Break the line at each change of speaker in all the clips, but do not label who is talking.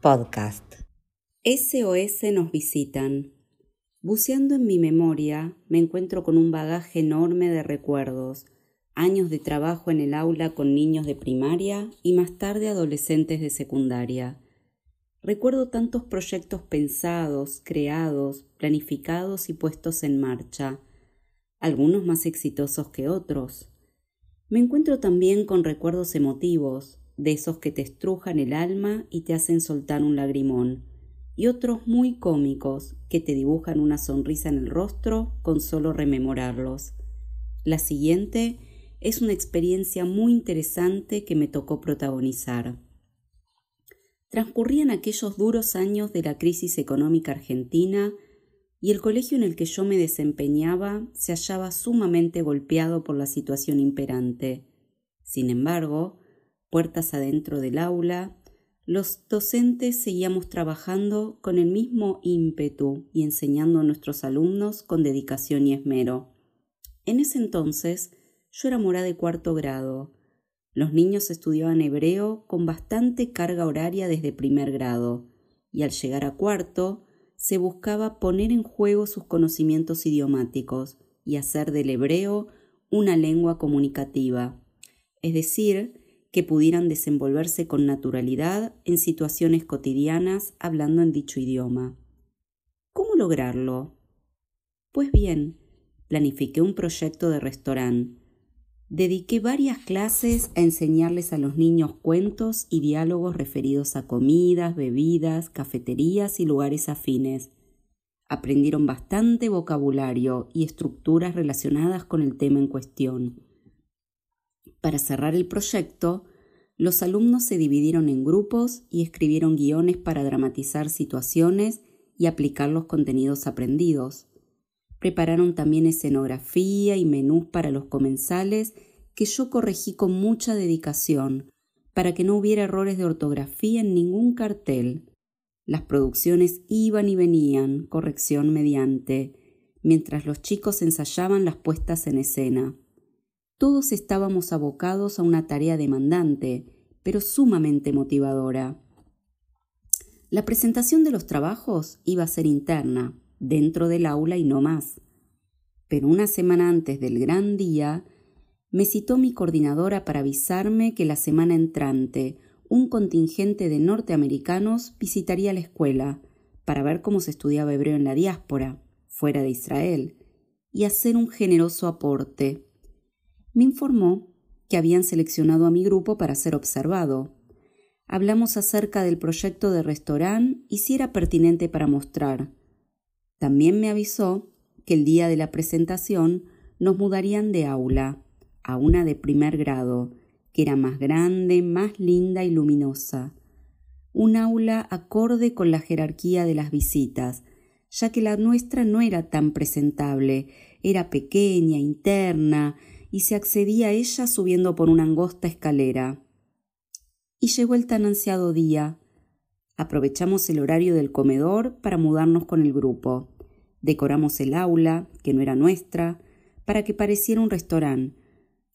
Podcast.
SOS nos visitan. Buceando en mi memoria, me encuentro con un bagaje enorme de recuerdos, años de trabajo en el aula con niños de primaria y más tarde adolescentes de secundaria. Recuerdo tantos proyectos pensados, creados, planificados y puestos en marcha, algunos más exitosos que otros. Me encuentro también con recuerdos emotivos, de esos que te estrujan el alma y te hacen soltar un lagrimón, y otros muy cómicos que te dibujan una sonrisa en el rostro con solo rememorarlos. La siguiente es una experiencia muy interesante que me tocó protagonizar. Transcurrían aquellos duros años de la crisis económica argentina y el colegio en el que yo me desempeñaba se hallaba sumamente golpeado por la situación imperante. Sin embargo, puertas adentro del aula, los docentes seguíamos trabajando con el mismo ímpetu y enseñando a nuestros alumnos con dedicación y esmero. En ese entonces yo era mora de cuarto grado. Los niños estudiaban hebreo con bastante carga horaria desde primer grado, y al llegar a cuarto se buscaba poner en juego sus conocimientos idiomáticos y hacer del hebreo una lengua comunicativa, es decir, que pudieran desenvolverse con naturalidad en situaciones cotidianas hablando en dicho idioma. ¿Cómo lograrlo? Pues bien, planifiqué un proyecto de restaurante. Dediqué varias clases a enseñarles a los niños cuentos y diálogos referidos a comidas, bebidas, cafeterías y lugares afines. Aprendieron bastante vocabulario y estructuras relacionadas con el tema en cuestión. Para cerrar el proyecto, los alumnos se dividieron en grupos y escribieron guiones para dramatizar situaciones y aplicar los contenidos aprendidos. Prepararon también escenografía y menús para los comensales que yo corregí con mucha dedicación para que no hubiera errores de ortografía en ningún cartel. Las producciones iban y venían, corrección mediante, mientras los chicos ensayaban las puestas en escena. Todos estábamos abocados a una tarea demandante, pero sumamente motivadora. La presentación de los trabajos iba a ser interna, dentro del aula y no más. Pero una semana antes del gran día, me citó mi coordinadora para avisarme que la semana entrante un contingente de norteamericanos visitaría la escuela para ver cómo se estudiaba hebreo en la diáspora, fuera de Israel, y hacer un generoso aporte me informó que habían seleccionado a mi grupo para ser observado. Hablamos acerca del proyecto de restaurante y si era pertinente para mostrar. También me avisó que el día de la presentación nos mudarían de aula a una de primer grado, que era más grande, más linda y luminosa. Un aula acorde con la jerarquía de las visitas, ya que la nuestra no era tan presentable, era pequeña, interna, y se accedía a ella subiendo por una angosta escalera. Y llegó el tan ansiado día. Aprovechamos el horario del comedor para mudarnos con el grupo. Decoramos el aula, que no era nuestra, para que pareciera un restaurante.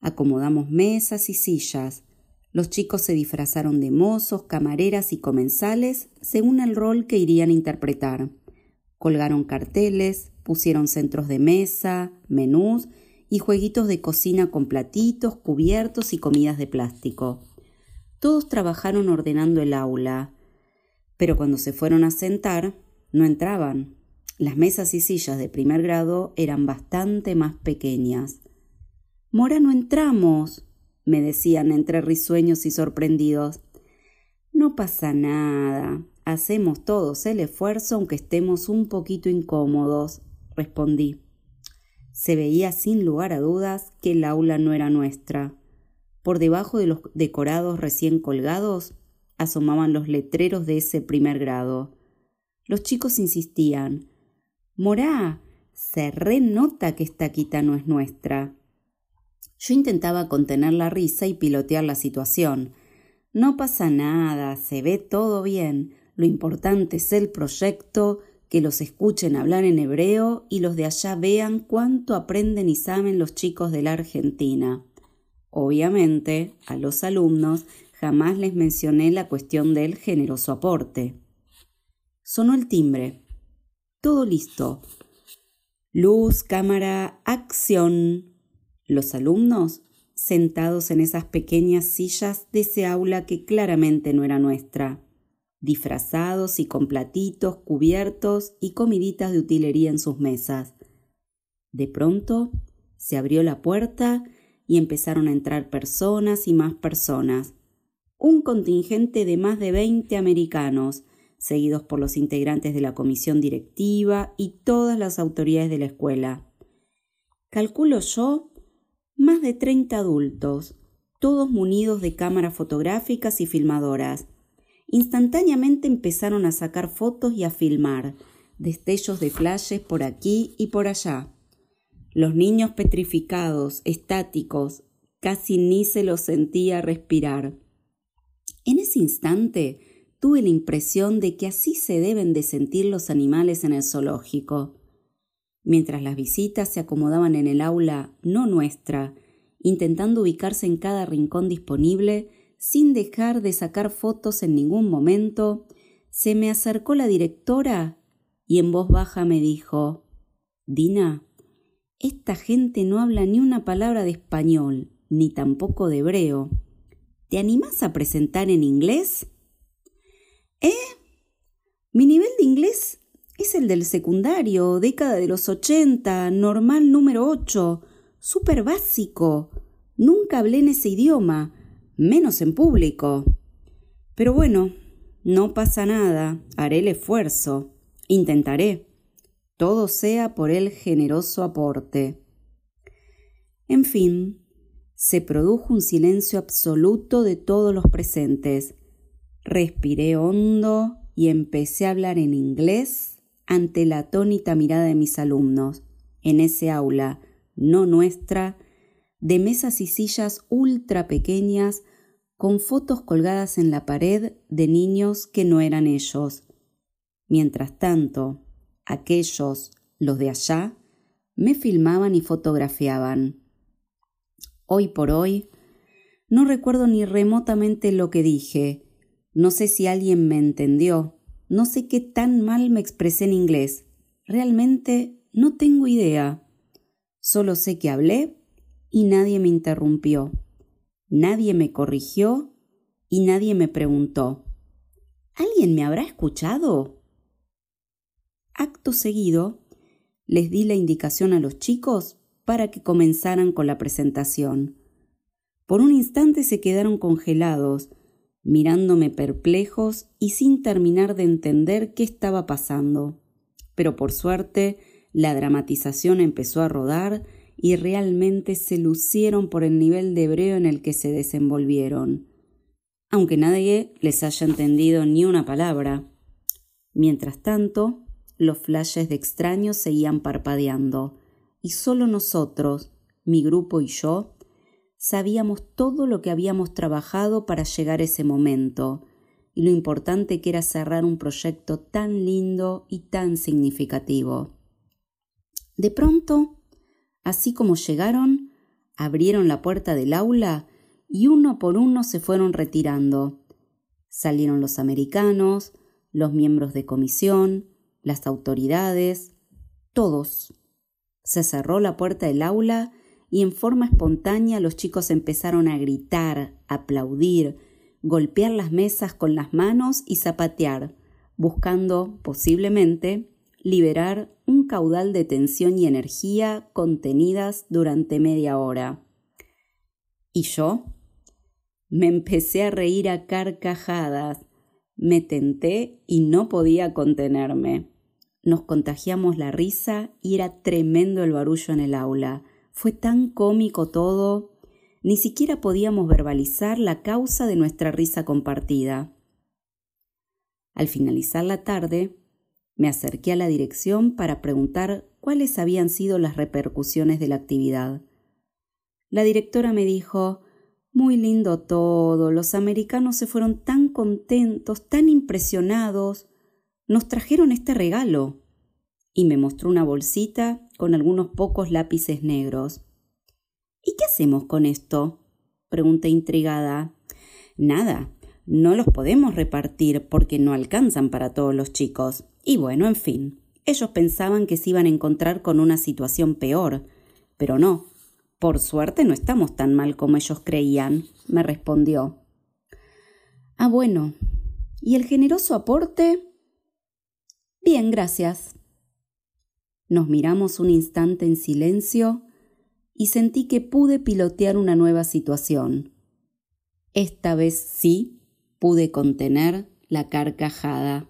Acomodamos mesas y sillas. Los chicos se disfrazaron de mozos, camareras y comensales según el rol que irían a interpretar. Colgaron carteles, pusieron centros de mesa, menús y jueguitos de cocina con platitos, cubiertos y comidas de plástico. Todos trabajaron ordenando el aula, pero cuando se fueron a sentar, no entraban. Las mesas y sillas de primer grado eran bastante más pequeñas. Mora, no entramos, me decían entre risueños y sorprendidos. No pasa nada. Hacemos todos el esfuerzo aunque estemos un poquito incómodos, respondí. Se veía sin lugar a dudas que el aula no era nuestra. Por debajo de los decorados recién colgados asomaban los letreros de ese primer grado. Los chicos insistían Morá, se renota que esta quita no es nuestra. Yo intentaba contener la risa y pilotear la situación. No pasa nada, se ve todo bien. Lo importante es el proyecto que los escuchen hablar en hebreo y los de allá vean cuánto aprenden y saben los chicos de la Argentina. Obviamente, a los alumnos jamás les mencioné la cuestión del generoso aporte. Sonó el timbre. Todo listo. Luz, cámara, acción. Los alumnos, sentados en esas pequeñas sillas de ese aula que claramente no era nuestra, disfrazados y con platitos, cubiertos y comiditas de utilería en sus mesas. De pronto se abrió la puerta y empezaron a entrar personas y más personas. Un contingente de más de veinte americanos, seguidos por los integrantes de la comisión directiva y todas las autoridades de la escuela. Calculo yo más de treinta adultos, todos munidos de cámaras fotográficas y filmadoras. Instantáneamente empezaron a sacar fotos y a filmar, destellos de flashes por aquí y por allá. Los niños petrificados, estáticos, casi ni se los sentía respirar. En ese instante tuve la impresión de que así se deben de sentir los animales en el zoológico. Mientras las visitas se acomodaban en el aula no nuestra, intentando ubicarse en cada rincón disponible, sin dejar de sacar fotos en ningún momento, se me acercó la directora y en voz baja me dijo Dina, esta gente no habla ni una palabra de español, ni tampoco de hebreo. ¿Te animás a presentar en inglés? ¿Eh? Mi nivel de inglés es el del secundario, década de los 80, normal número 8, súper básico. Nunca hablé en ese idioma, menos en público. Pero bueno, no pasa nada, haré el esfuerzo, intentaré. Todo sea por el generoso aporte. En fin, se produjo un silencio absoluto de todos los presentes Respiré hondo y empecé a hablar en inglés ante la atónita mirada de mis alumnos, en ese aula, no nuestra, de mesas y sillas ultra pequeñas con fotos colgadas en la pared de niños que no eran ellos. Mientras tanto, aquellos, los de allá, me filmaban y fotografiaban. Hoy por hoy, no recuerdo ni remotamente lo que dije, no sé si alguien me entendió. No sé qué tan mal me expresé en inglés. Realmente no tengo idea. Solo sé que hablé y nadie me interrumpió. Nadie me corrigió y nadie me preguntó. ¿Alguien me habrá escuchado? Acto seguido, les di la indicación a los chicos para que comenzaran con la presentación. Por un instante se quedaron congelados, mirándome perplejos y sin terminar de entender qué estaba pasando. Pero por suerte, la dramatización empezó a rodar y realmente se lucieron por el nivel de hebreo en el que se desenvolvieron, aunque nadie les haya entendido ni una palabra. Mientras tanto, los flashes de extraños seguían parpadeando, y solo nosotros, mi grupo y yo, sabíamos todo lo que habíamos trabajado para llegar a ese momento y lo importante que era cerrar un proyecto tan lindo y tan significativo. De pronto, así como llegaron, abrieron la puerta del aula y uno por uno se fueron retirando. Salieron los americanos, los miembros de comisión, las autoridades, todos. Se cerró la puerta del aula y en forma espontánea los chicos empezaron a gritar, aplaudir, golpear las mesas con las manos y zapatear, buscando, posiblemente, liberar un caudal de tensión y energía contenidas durante media hora. ¿Y yo? Me empecé a reír a carcajadas, me tenté y no podía contenerme. Nos contagiamos la risa y era tremendo el barullo en el aula. Fue tan cómico todo, ni siquiera podíamos verbalizar la causa de nuestra risa compartida. Al finalizar la tarde, me acerqué a la dirección para preguntar cuáles habían sido las repercusiones de la actividad. La directora me dijo Muy lindo todo, los americanos se fueron tan contentos, tan impresionados. Nos trajeron este regalo y me mostró una bolsita con algunos pocos lápices negros. ¿Y qué hacemos con esto? pregunté intrigada. Nada, no los podemos repartir porque no alcanzan para todos los chicos. Y bueno, en fin, ellos pensaban que se iban a encontrar con una situación peor, pero no. Por suerte no estamos tan mal como ellos creían, me respondió. Ah, bueno. ¿Y el generoso aporte? Bien, gracias. Nos miramos un instante en silencio y sentí que pude pilotear una nueva situación. Esta vez sí pude contener la carcajada.